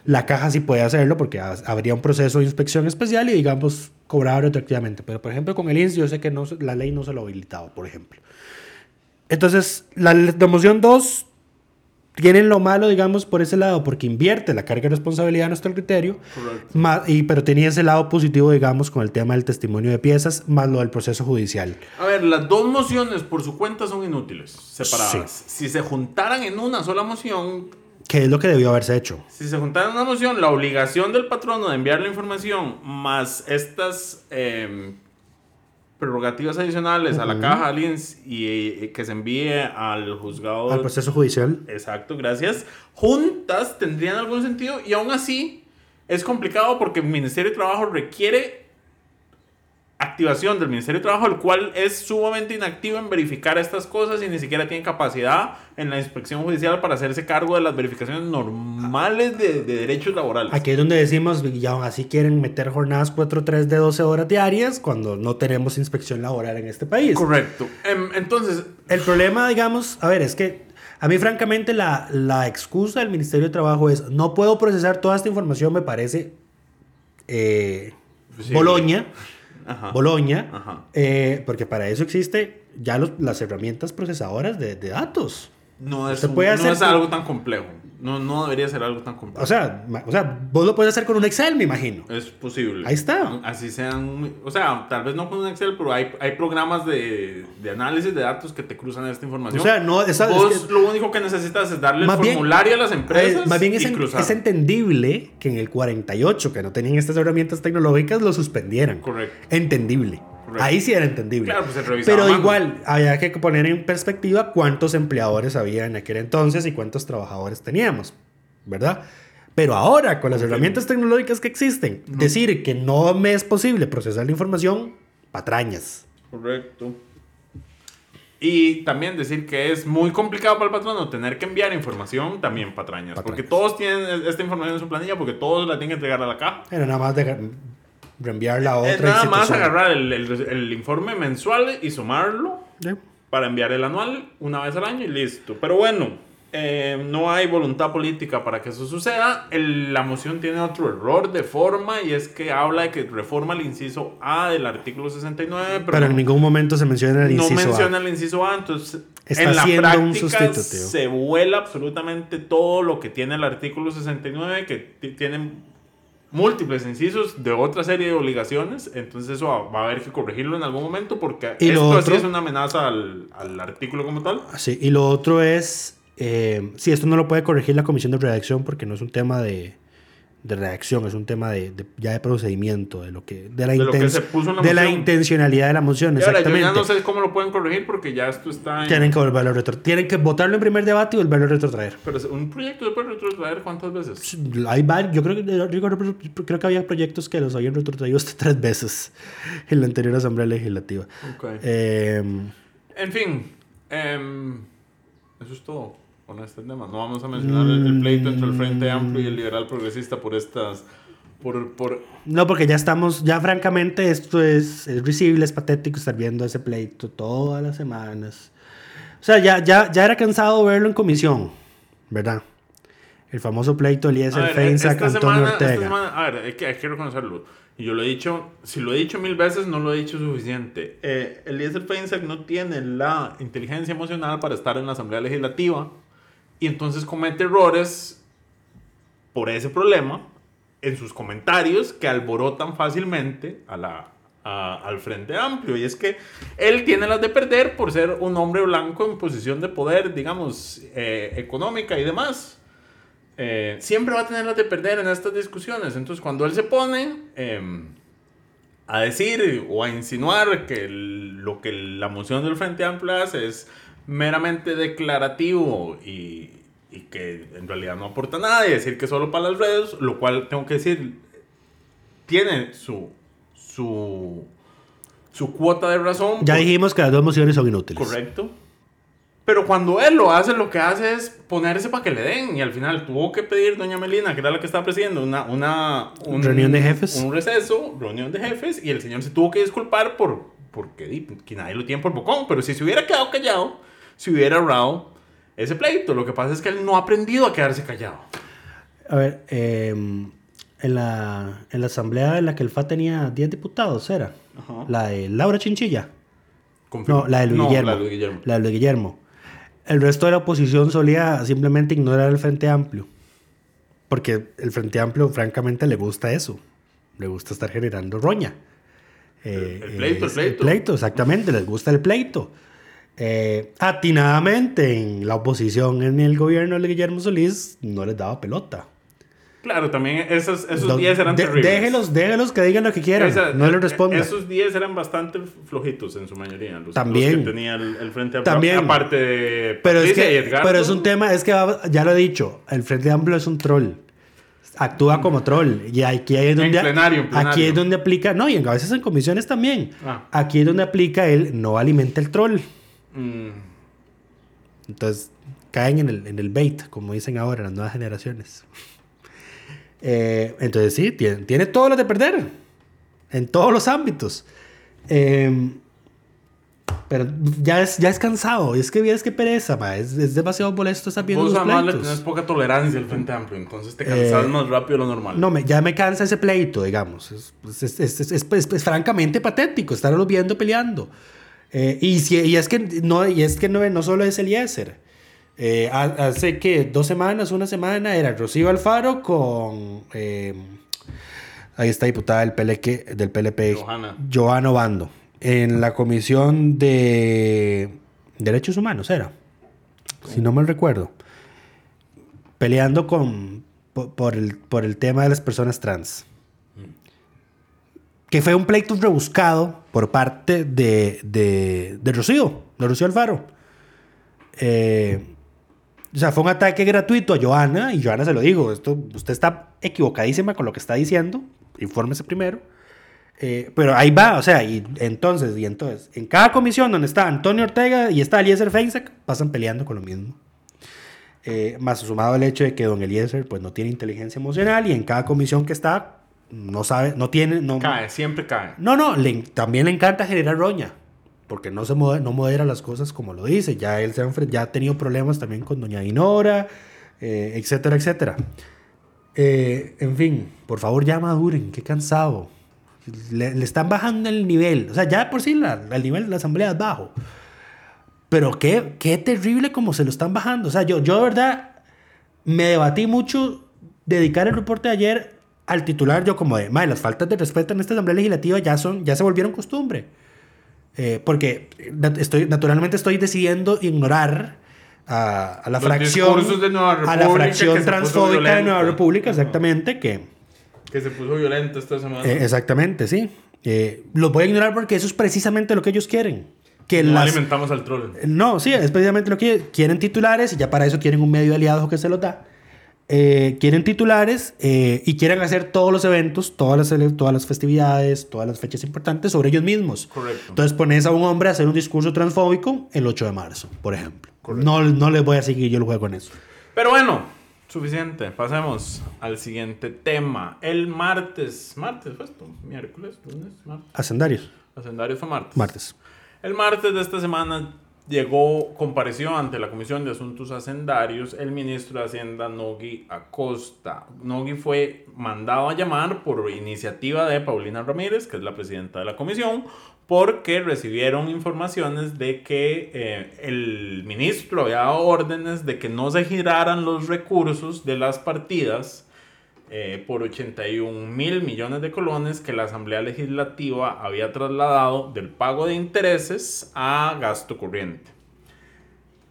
La caja sí puede hacerlo porque ha- habría un proceso de inspección especial y digamos cobraba retroactivamente. Pero por ejemplo con el INS yo sé que no, la ley no se lo habilitaba, por ejemplo. Entonces la, la moción 2 tiene lo malo, digamos, por ese lado, porque invierte la carga de responsabilidad a nuestro criterio, ma- y, pero tenía ese lado positivo, digamos, con el tema del testimonio de piezas, más lo del proceso judicial. A ver, las dos mociones por su cuenta son inútiles, separadas. Si se juntaran en una sola moción, Que es lo que debió haberse hecho. si se juntaran en una moción, la obligación del patrono de enviar la información más estas eh, prerrogativas adicionales a la caja al INS y eh, que se envíe al juzgado. Al proceso judicial. Exacto, gracias. Juntas tendrían algún sentido y aún así es complicado porque el Ministerio de Trabajo requiere activación del Ministerio de Trabajo, el cual es sumamente inactivo en verificar estas cosas y ni siquiera tiene capacidad en la inspección judicial para hacerse cargo de las verificaciones normales de, de derechos laborales. Aquí es donde decimos, y aún así quieren meter jornadas 4-3 de 12 horas diarias cuando no tenemos inspección laboral en este país. Correcto. Em, entonces, El problema, digamos, a ver, es que a mí francamente la, la excusa del Ministerio de Trabajo es, no puedo procesar toda esta información, me parece eh, Sí. Boloña, ajá. Boloña, Ajá. eh, porque para eso existe ya los- las herramientas procesadoras de, de datos. No es, un- puede no hacer es algo tan complejo. No, no debería ser algo tan complejo. O sea, o sea, vos lo puedes hacer con un Excel, me imagino. es posible. Ahí está. Así sean, o sea, tal vez no con un Excel, pero hay, hay programas de, de análisis de datos que te cruzan esta información. O sea, no, esa- es Vos que- lo único que necesitas es darle el bien- formulario a las empresas más bien y es, en- es entendible que en el 48, que no tenían estas herramientas tecnológicas, lo suspendieran. Correcto. Entendible. Correcto. Ahí sí era entendible. Claro, pues Pero mano. igual, había que poner en perspectiva cuántos empleadores había en aquel entonces y cuántos trabajadores teníamos, ¿verdad? Pero ahora, con las herramientas tecnológicas que existen, decir que no me es posible procesar la información, patrañas. Correcto. Y también decir que es muy complicado para el patrono tener que enviar información también patrañas. Patrañas. Porque todos tienen esta información en su planilla, porque todos la tienen que entregar a la caja. Era nada más de reenviarla a otra Es nada más agarrar el, el- el informe mensual y sumarlo para enviar el anual una vez al año y listo. Pero bueno, eh, no hay voluntad política para que eso suceda. El- la moción tiene otro error de forma y es que habla de que reforma el inciso A del artículo 69, pero, Pero en no- ningún momento se menciona el no inciso A. menciona el inciso A, entonces Está en la siendo práctica se vuela absolutamente todo lo que tiene el artículo 69, que ti- tiene múltiples incisos de otra serie de obligaciones, entonces eso va, a haber que corregirlo en algún momento porque Y esto sí otro- es una amenaza al, al artículo como tal. Sí, y lo otro es, eh, sí, esto no lo puede corregir la comisión de redacción porque no es un tema de, de redacción, es un tema de, de- ya de procedimiento, de lo que, de la, De que se puso en la de la intencionalidad de la moción, Y ahora, yo exactamente. ya no sé cómo lo pueden corregir porque ya esto está en... Tienen que volverlo a retro- tienen que votarlo en primer debate y volverlo a retrotraer. Pero un proyecto se puede retrotraer cuántas veces. Hay varios, yo creo que, creo que había proyectos que los habían retrotraído hasta tres veces en la anterior Asamblea Legislativa. Ok. Eh, En fin, em, eso es todo con este tema. No vamos a mencionar el, el pleito entre el Frente Amplio y el Liberal Progresista por estas... Por, por, No, porque ya estamos, ya francamente esto es, es risible, es patético estar viendo ese pleito todas las semanas. O sea, ya, ya, ya era cansado verlo en comisión, ¿verdad? El famoso pleito Eliezer Feinsack, esta Antonio semana- esta Ortega. semana- a ver, hay que, hay que reconocerlo. Y yo lo he dicho, si lo he dicho mil veces, no lo he dicho suficiente. Eh, Eliezer Feinsack no tiene la inteligencia emocional para estar en la Asamblea Legislativa y entonces comete errores por ese problema en sus comentarios que alborotan fácilmente a la, a- al Frente Amplio. Y es que él tiene las de perder por ser un hombre blanco en posición de poder, digamos, eh, económica y demás. Eh, siempre va a tener las de perder en estas discusiones. Entonces, cuando él se pone em, a decir o a insinuar que el- lo que la moción del Frente Amplio hace es meramente declarativo y, y que en realidad no aporta nada y decir que solo para las redes, lo cual tengo que decir, tiene su, su, su cuota de razón. Ya dijimos que las dos mociones son inútiles. Correcto. Pero cuando él lo hace, lo que hace es ponerse para que le den. Y al final tuvo que pedir doña Melina, que era la que estaba presidiendo, una, una un- Reunión de jefes. Un receso, reunión de jefes. Y el señor se tuvo que disculpar por porque que nadie lo tiene por bocón. Pero si se hubiera quedado callado, si hubiera ahorrado ese pleito. Lo que pasa es que él no ha aprendido a quedarse callado. A ver, eh, en, la, en la asamblea en la que el FA tenía 10 diputados, ¿era? Ajá. La de Laura Chinchilla. Confirmo. No, la de Luis No, Guillermo. la de Luis Guillermo. La de Luis Guillermo. El resto de la oposición solía simplemente ignorar el Frente Amplio. Porque el Frente Amplio, francamente, le gusta eso. Le gusta estar generando roña. Eh, el pleito, el pleito. pleito, exactamente. Les gusta el pleito. Eh, atinadamente, en la oposición en el gobierno de Guillermo Solís, no les daba pelota. Claro, también esos, esos Los- días eran de- terribles. déjelos, déjelos que digan lo que quieran. Esa- no les eh, respondan. Esos 10 eran bastante flojitos en su mayoría. Los, También. los que tenía el, el Frente Amplio. También. Aparte de Pero es, y que, Edgardo. pero es un tema, es que ya lo he dicho, el Frente Amplio es un troll. Actúa como troll. Y aquí es donde, plenario, en plenario. Aquí es donde aplica, no, y a veces en comisiones también. Ah. Aquí es donde aplica el no alimenta el troll. Mm, Entonces caen en el, en el bait, como dicen ahora las nuevas generaciones. Eh, entonces sí, tiene, tiene todo lo de perder. En todos los ámbitos. Eh, pero ya es, ya es cansado. Es que es que pereza, ma. Es, es demasiado molesto estar viendo Vos los además le pleitos. tenés poca tolerancia al Frente Amplio, entonces te cansas Eh, más rápido de lo normal. No, me, ya me cansa ese pleito, digamos. Es, es, es- es- es- es- es francamente patético estarlos viendo peleando. Eh, y, si- y es que no, y es que no, no solo es Eliezer. Eh, ha- hace que dos semanas, una semana, era Rocío Alfaro con. eh, ahí está diputada del, PLQ, del PLP, Johanna. Johanna Obando. En la Comisión de Derechos Humanos, era. Si no mal recuerdo. Peleando con, por, por el, por el tema de las personas trans. Que fue un pleito rebuscado por parte de, de, de Rocío, de Rocío Alfaro. Eh, o sea, fue un ataque gratuito a Joana y Joana se lo digo, esto, usted está equivocadísima con lo que está diciendo, infórmese primero. Eh, pero ahí va, o sea, y entonces, y entonces, en cada comisión donde está Antonio Ortega y está Eliezer Feinsack, pasan peleando con lo mismo. Eh, más sumado el hecho de que don Eliezer pues no tiene inteligencia emocional y en cada comisión que está no sabe, no tiene, no, Cae, siempre cae. no, no, le- también le encanta generar roña. Porque no se mode- no modera las cosas como lo dice. Ya él se ha, ya ha tenido problemas también con doña Dinora, eh, etcétera, etcétera. Eh, en fin, por favor ya maduren, qué cansado. Le, le están bajando el nivel. O sea, ya por sí la- el nivel de la asamblea es bajo. Pero qué, qué terrible como se lo están bajando. O sea, yo, yo de verdad me debatí mucho dedicar el reporte de ayer al titular, yo como de, "Mae, las faltas de respeto en esta Asamblea Legislativa ya, son, ya se volvieron costumbre. Eh, porque nat- estoy, naturalmente estoy decidiendo ignorar a, a la Los fracción, de Nueva a la República fracción transfóbica de Nueva. República, exactamente, que... Que se puso violento esta semana. Eh, exactamente, sí. Eh, los voy a ignorar porque eso es precisamente lo que ellos quieren. Que no las, alimentamos al troll. no, sí, es precisamente lo que quieren titulares y ya para eso quieren un medio aliado que se los da. Eh, quieren titulares eh, y quieren hacer todos los eventos, todas las, cele- todas las festividades, todas las fechas importantes sobre ellos mismos. Correcto. Entonces pones a un hombre a hacer un discurso transfóbico el 8 de marzo, por ejemplo. No, no les voy a seguir yo el juego con eso. Pero bueno, suficiente. Pasemos al siguiente tema. El martes. ¿Martes fue esto? ¿Miércoles? ¿Lunes? ¿Martes? Hacendarios, Hacendario fue martes. martes. El martes de esta semana llegó, compareció ante la Comisión de Asuntos Hacendarios el ministro de Hacienda Nogui Acosta. Nogui fue mandado a llamar por iniciativa de Paulina Ramírez, que es la presidenta de la comisión, porque recibieron informaciones de que eh, el ministro había dado órdenes de que no se giraran los recursos de las partidas eh, por 81 mil millones de colones que la Asamblea Legislativa había trasladado del pago de intereses a gasto corriente.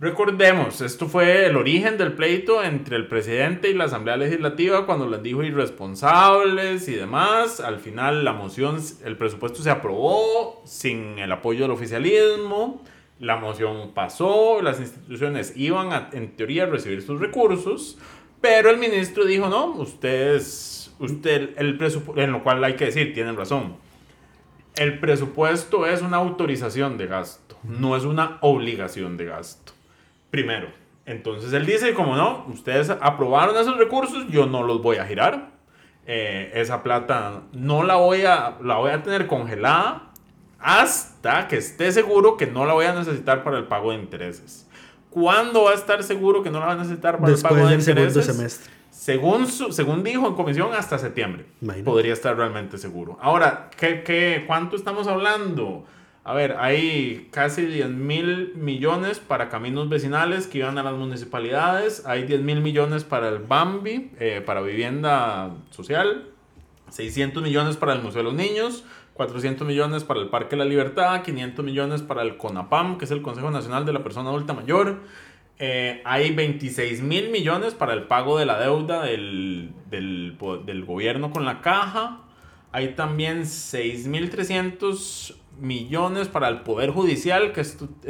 Recordemos, esto fue el origen del pleito entre el presidente y la Asamblea Legislativa cuando les dijo irresponsables y demás. Al final la moción, el presupuesto se aprobó sin el apoyo del oficialismo. La moción pasó, las instituciones iban a, en teoría a recibir sus recursos, pero el ministro dijo, no, ustedes, usted, el presupuesto, en lo cual hay que decir, tienen razón. El presupuesto es una autorización de gasto, no es una obligación de gasto. Primero. Entonces él dice, como no, ustedes aprobaron esos recursos, yo no los voy a girar. Eh, esa plata no la voy, a, la voy a tener congelada hasta que esté seguro que no la voy a necesitar para el pago de intereses. ¿Cuándo va a estar seguro que no la va a necesitar para Después el pago de del segundo semestre. Según, su- según dijo en comisión, hasta septiembre. Imagínate. Podría estar realmente seguro. Ahora, ¿qué, qué, cuánto estamos hablando? A ver, hay casi 10 mil millones para caminos vecinales que iban a las municipalidades. Hay 10 mil millones para el BAMBI, eh, para vivienda social. 600 millones para el Museo de los Niños. 400 millones para el Parque de la Libertad. 500 millones para el CONAPAM, que es el Consejo Nacional de la Persona Adulta Mayor. Eh, hay 26 mil millones para el pago de la deuda del, del, del gobierno con la caja. Hay también 6.300 millones para el Poder Judicial, que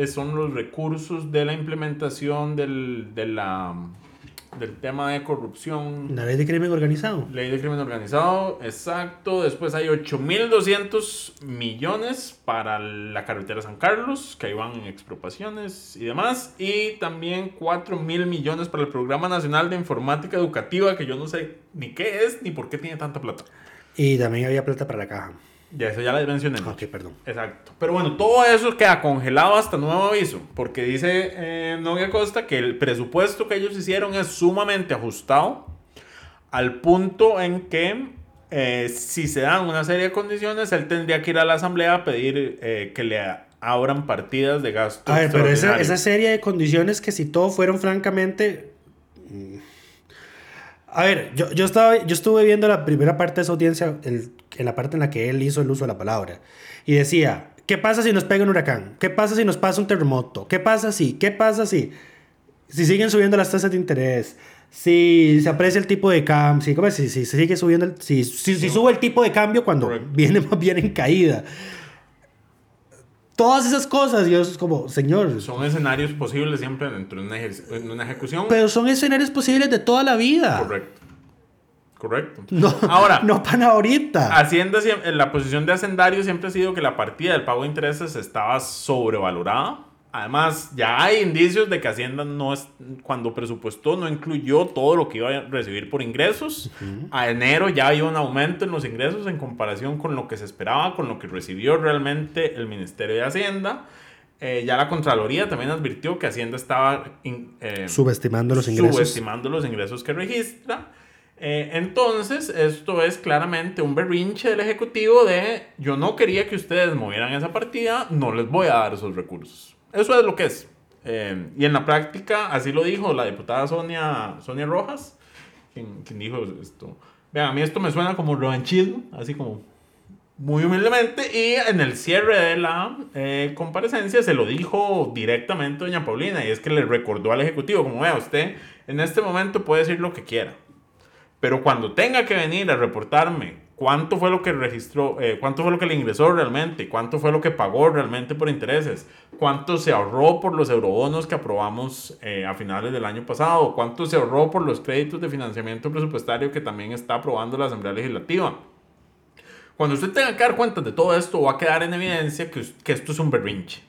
son los recursos de la implementación del, de la, del tema de corrupción. La ley de crimen organizado. Ley de crimen organizado, exacto. Después hay 8.200 millones para la carretera San Carlos, que ahí van en expropiaciones y demás. Y también 4.000 millones para el Programa Nacional de Informática Educativa, que yo no sé ni qué es ni por qué tiene tanta plata. Y también había plata para la caja. Ya eso ya la mencioné. Ok, perdón. Exacto. Pero bueno, todo eso queda congelado hasta nuevo aviso, porque dice eh, Novia Costa que el presupuesto que ellos hicieron es sumamente ajustado al punto en que eh, si se dan una serie de condiciones, él tendría que ir a la asamblea a pedir eh, que le abran partidas de gasto. A ver, pero esa, serie de condiciones que si todo fueron francamente... mm. A ver, yo, yo, estaba, yo estuve viendo la primera parte de esa audiencia, el- en la parte en la que él hizo el uso de la palabra, y decía, ¿qué pasa si nos pega un huracán? ¿Qué pasa si nos pasa un terremoto? ¿Qué pasa si? ¿Qué pasa si? Si siguen subiendo las tasas de interés, si se aprecia el tipo de cambio, si, ¿cómo es? si, si sigue subiendo, el- si, si, si sube el tipo de cambio cuando viene más bien en caída. Todas esas cosas, yo es como, señor, Son escenarios posibles siempre dentro de una, ejer- en una ejecución. pero son escenarios posibles de toda la vida. Correcto. Correcto. No, Ahora, no para ahorita. Hacienda, la posición de hacendario siempre ha sido que la partida del pago de intereses estaba sobrevalorada. Además, ya hay indicios de que Hacienda no es, cuando presupuestó no incluyó todo lo que iba a recibir por ingresos. A enero ya había un aumento en los ingresos en comparación con lo que se esperaba, con lo que recibió realmente el Ministerio de Hacienda. Eh, ya la Contraloría también advirtió que Hacienda estaba in- eh, Subestimando los ingresos. subestimando los ingresos que registra. Eh, entonces, esto es claramente un berrinche del Ejecutivo de yo no quería que ustedes movieran esa partida, no les voy a dar esos recursos. Eso es lo que es. Eh, y en la práctica, así lo dijo la diputada Sonia, Sonia Rojas, quien, quien dijo esto. Vean, a mí esto me suena como revanchismo, así como muy humildemente. Y en el cierre de la eh, comparecencia se lo dijo directamente doña Paulina. Y es que le recordó al Ejecutivo, como vea, usted en este momento puede decir lo que quiera. Pero cuando tenga que venir a reportarme cuánto fue lo que registró, eh, cuánto fue lo que le ingresó realmente, cuánto fue lo que pagó realmente por intereses, cuánto se ahorró por los eurobonos que aprobamos eh, a finales del año pasado, cuánto se ahorró por los créditos de financiamiento presupuestario que también está aprobando la Asamblea Legislativa. Cuando usted tenga que dar cuenta de todo esto, va a quedar en evidencia que, que esto es un berrinche.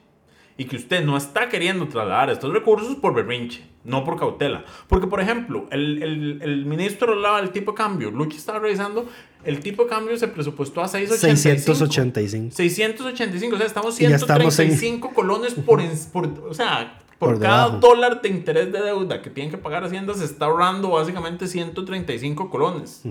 Y que usted no está queriendo trasladar estos recursos por berrinche, no por cautela. Porque, por ejemplo, el, el, el ministro hablaba del tipo de cambio. Luchi estaba revisando, el tipo de cambio se presupuestó a 685. 685. 685, o sea, estamos Y ya estamos en- 135 colones por, por- o sea, por, Por cada debajo. dólar de interés de deuda que tienen que pagar Hacienda se está ahorrando básicamente 135 colones.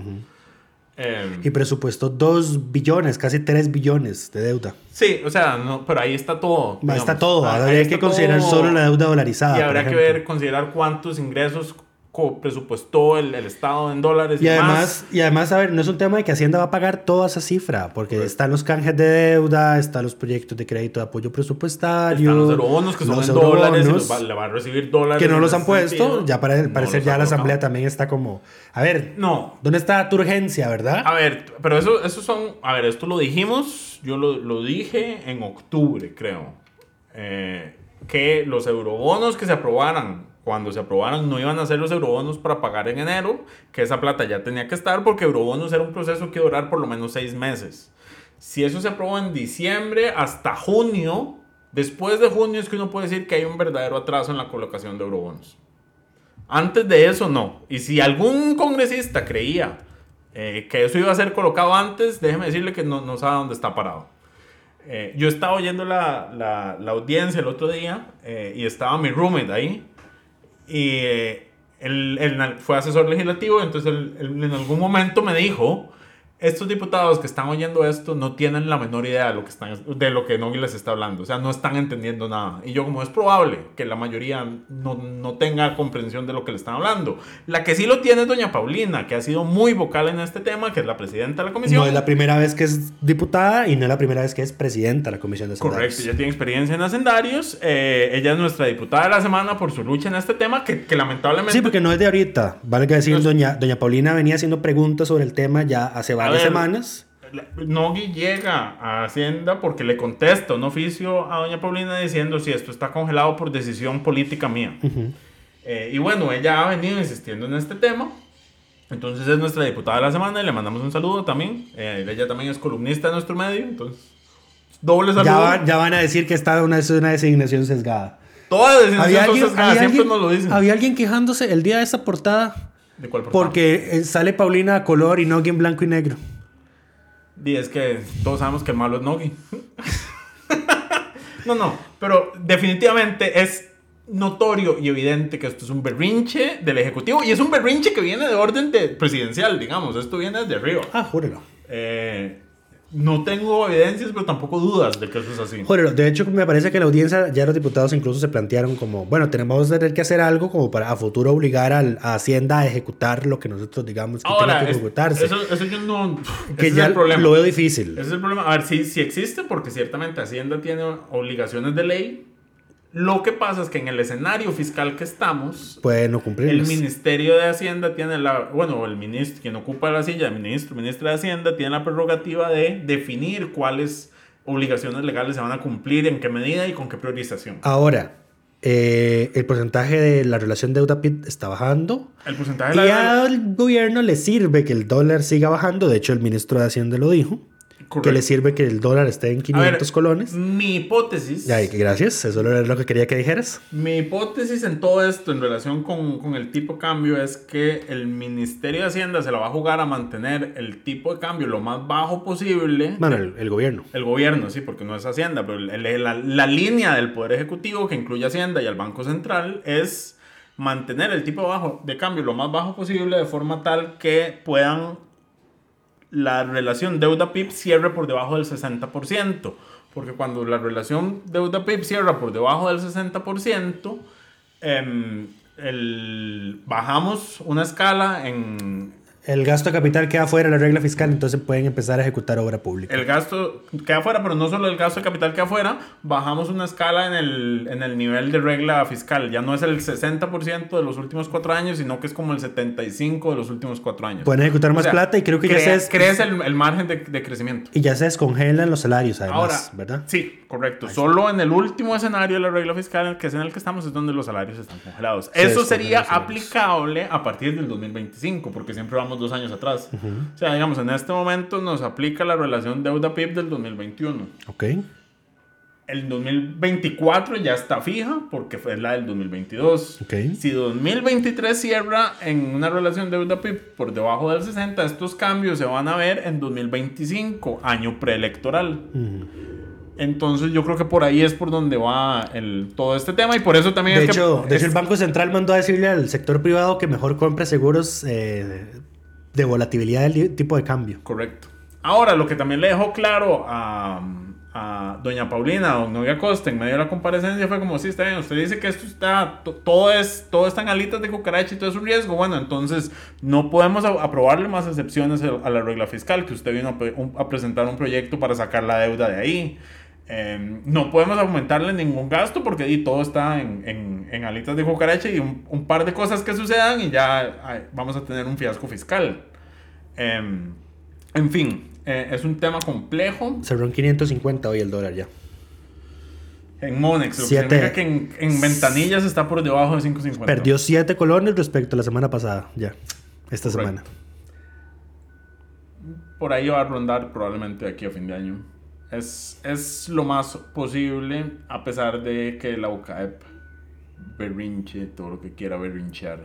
Eh, Y presupuestó 2 billones, casi 3 billones de deuda. sí, o sea, no, pero ahí está todo. Digamos. está todo. Ah, Habría que considerar todo. solo la deuda dolarizada. Y habrá que ver, considerar cuántos ingresos presupuestó el, el Estado en dólares y, Y demás. además, y además, a ver, no es un tema de que Hacienda va a pagar toda esa cifra, porque están los canjes de deuda, están los proyectos de crédito de apoyo presupuestario. Están los eurobonos que son los en dólares y eurobonos, los va- le va a recibir dólares. que no los han puesto. sentido. Ya para No parecer ya la asamblea colocado. también está como, a ver, No, ¿dónde está tu urgencia, verdad? A ver, pero eso, eso son. A ver, esto lo dijimos. Yo lo, lo dije en octubre, creo. eh, que los eurobonos que se aprobaran, cuando se aprobaran, no iban a ser los eurobonos para pagar en enero. Que esa plata ya tenía que estar porque eurobonos era un proceso que durar por lo menos seis meses. Si eso se aprobó en diciembre hasta junio, después de junio es que uno puede decir que hay un verdadero atraso en la colocación de eurobonos. Antes de eso, no. Y si algún congresista creía eh, que eso iba a ser colocado antes, déjeme decirle que no, no sabe dónde está parado. Eh, yo estaba oyendo la, la- la audiencia el otro día eh, y estaba mi roommate ahí. Y eh, él, él fue asesor legislativo, entonces él- en algún momento me dijo, estos diputados que están oyendo esto no tienen la menor idea de lo que, están, de lo que Nogui les está hablando, o sea, no están entendiendo nada. Y yo como es probable que la mayoría no, no tenga comprensión de lo que le están hablando. La que sí lo tiene es doña Paulina, que ha sido muy vocal en este tema, que es la presidenta de la comisión. No es la primera vez que es diputada y no es la primera vez que es presidenta de la Comisión de Hacendarios. Correcto, ella tiene experiencia en hacendarios. eh, ella es nuestra diputada de la semana por su lucha en este tema, que, que lamentablemente... Sí, porque no es de ahorita. Vale que decir, No es- doña, doña Paulina venía haciendo preguntas sobre el tema ya hace varias ver, semanas. Nogui llega a Hacienda porque le contesta un oficio a doña Paulina diciendo si esto está congelado por decisión política mía. Eh, y bueno, ella ha venido insistiendo en este tema. Entonces es nuestra diputada de la semana y le mandamos un saludo también. Eh, ella también es columnista de nuestro medio, entonces doble saludo. Ya, va- ya van a decir que está una, es una designación sesgada. Había alguien, sesgadas, había siempre alguien- nos lo dicen. había alguien quejándose el día de esta portada ¿De cuál portada? porque eh, sale Paulina a color y no en blanco y negro. Y es que todos sabemos que el malo es Nogi. no, no, pero definitivamente es notorio y evidente que esto es un berrinche del Ejecutivo y es un berrinche que viene de orden de presidencial, digamos, esto viene de arriba. Ah, júrelo. Eh, no tengo evidencias, pero tampoco dudas de que eso es así. Joder, de hecho, me parece que la audiencia ya los diputados incluso se plantearon como, bueno, tenemos que hacer algo como para a futuro obligar al, a Hacienda a ejecutar lo que nosotros digamos que Ahora, tiene que es- ejecutarse. eso, eso yo no... que ese ya es el problema. lo veo difícil. Ese es el problema. A ver, sí, sí existe, porque ciertamente Hacienda tiene obligaciones de ley. Lo que pasa es que en el escenario fiscal que estamos, no el cumplirlos. Ministerio de Hacienda tiene la, bueno, el ministro, quien ocupa la silla, el ministro, ministra de Hacienda, tiene la prerrogativa de definir cuáles obligaciones legales se van a cumplir, en qué medida y con qué priorización. Ahora, eh, el porcentaje de la relación deuda-PIB está bajando. El porcentaje Y de la al gobierno le sirve que el dólar siga bajando. De hecho, el ministro de Hacienda lo dijo. Que le sirve que el dólar esté en A 500 ver, colones. Mi hipótesis. Ya, y que gracias. Eso era lo que quería que dijeras. Mi hipótesis en todo esto en relación con, con el tipo de cambio es que el Ministerio de Hacienda se la va a jugar a mantener el tipo de cambio lo más bajo posible. Bueno, el, el gobierno. El gobierno, sí, porque no es Hacienda, pero el- el- la, la línea del Poder Ejecutivo que incluye Hacienda y al Banco Central es mantener el tipo bajo de cambio lo más bajo posible de forma tal que puedan la relación deuda-PIB cierre por debajo del 60%. Porque cuando la relación deuda-PIB cierra por debajo del 60%, em, el- bajamos una escala en, El gasto de capital queda fuera de la regla fiscal, entonces pueden empezar a ejecutar obra pública. El gasto queda fuera, pero no solo el gasto de capital queda fuera, bajamos una escala en el, en el nivel de regla fiscal. Ya no es el 60% de los últimos cuatro años, sino que es como el 75% de los últimos cuatro años. Pueden ejecutar más O sea, plata y creo que ya crea- se es- crece el, el margen de, de crecimiento. Y ya se descongelan los salarios, además, Ahora, ¿verdad? sí, correcto. Solo en el último escenario de la regla fiscal, que es en el que estamos, es donde los salarios están congelados. Se Eso sería aplicable a partir del 2025, porque siempre vamos dos años atrás. O sea, digamos, en este momento nos aplica la relación deuda-PIB del 2021. Ok. El 2024 ya está fija porque fue la del 2022. Ok. Si 2023 cierra en una relación deuda-PIB por debajo del 60, estos cambios se van a ver en 2025, año preelectoral. Entonces yo creo que por ahí es por donde va el, todo este tema y por eso también De es hecho, que... de hecho, es- el Banco Central mandó a decirle al sector privado que mejor compre seguros eh, de volatilidad del tipo de cambio. Correcto. Ahora, lo que también le dejó claro a, doña Paulina, a don Novia Costa, en medio de la comparecencia, fue como, sí, está bien, usted dice que esto está, to- todo es, todo está en alitas de cucaracha y todo es un riesgo, bueno, entonces no podemos aprobarle más excepciones a la regla fiscal, que usted vino a presentar un proyecto para sacar la deuda de ahí. Eh, no podemos aumentarle ningún gasto porque di, todo está en, en, en alitas de cucaracha y un, un par de cosas que sucedan y ya ay, vamos a tener un fiasco fiscal. Em, en fin, eh, es un tema complejo. Cerró en 550 hoy el dólar ya. En Monex, lo que Siete. significa que en, en ventanillas está por debajo de 5.50. Perdió 7 colones respecto a la semana pasada, ya. Esta Correcto. semana. Por ahí va a rondar probablemente aquí a fin de año. Es, es lo más posible, a pesar de que la UCAEP berrinche todo lo que quiera berrinchear.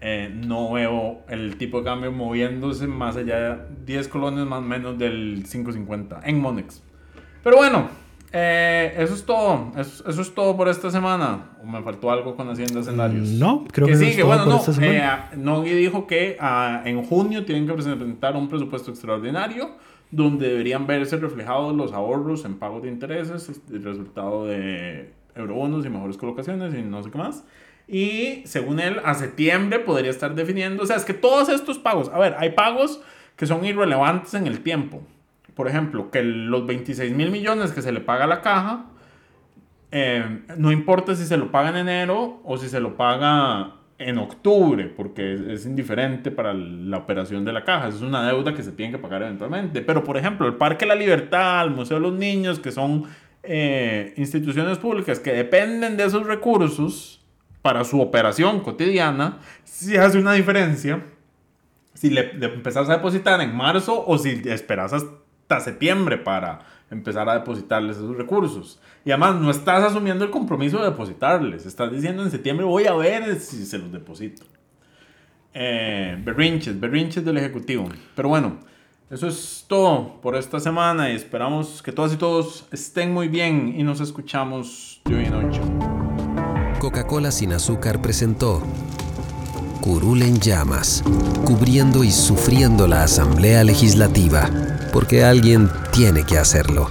Eh, no veo el tipo de cambio moviéndose más allá de 10 colones más o menos del 5.50 en Monex. Pero bueno, eh, eso es todo. Eso, eso es todo por esta semana. ¿O me faltó algo con Hacienda Escenarios? No, creo que que sí, que bueno, no. eh, Nogui dijo que ah, en junio tienen que presentar un presupuesto extraordinario donde deberían verse reflejados los ahorros en pagos de intereses, el resultado de eurobonos y mejores colocaciones y no sé qué más. Y según él, a septiembre podría estar definiendo, o sea, es que todos estos pagos, a ver, hay pagos que son irrelevantes en el tiempo. Por ejemplo, que los 26 mil millones que se le paga a la caja, eh, no importa si se lo paga en enero o si se lo paga en octubre, porque es, es indiferente para la operación de la caja. Es una deuda que se tiene que pagar eventualmente. Pero, por ejemplo, el Parque La Libertad, el Museo de los Niños, que son eh, instituciones públicas que dependen de esos recursos para su operación cotidiana, sí hace una diferencia si le, le empezás a depositar en marzo o si esperas hasta septiembre para empezar a depositarles esos recursos. Y además no estás asumiendo el compromiso de depositarles, estás diciendo en septiembre voy a ver si se los deposito. Eh, berrinches, berrinches del Ejecutivo. Pero bueno, eso es todo por esta semana y esperamos que todas y todos estén muy bien y nos escuchamos de hoy en ocho. Coca-Cola sin azúcar presentó Curul en llamas, cubriendo y sufriendo la Asamblea Legislativa. Porque alguien tiene que hacerlo.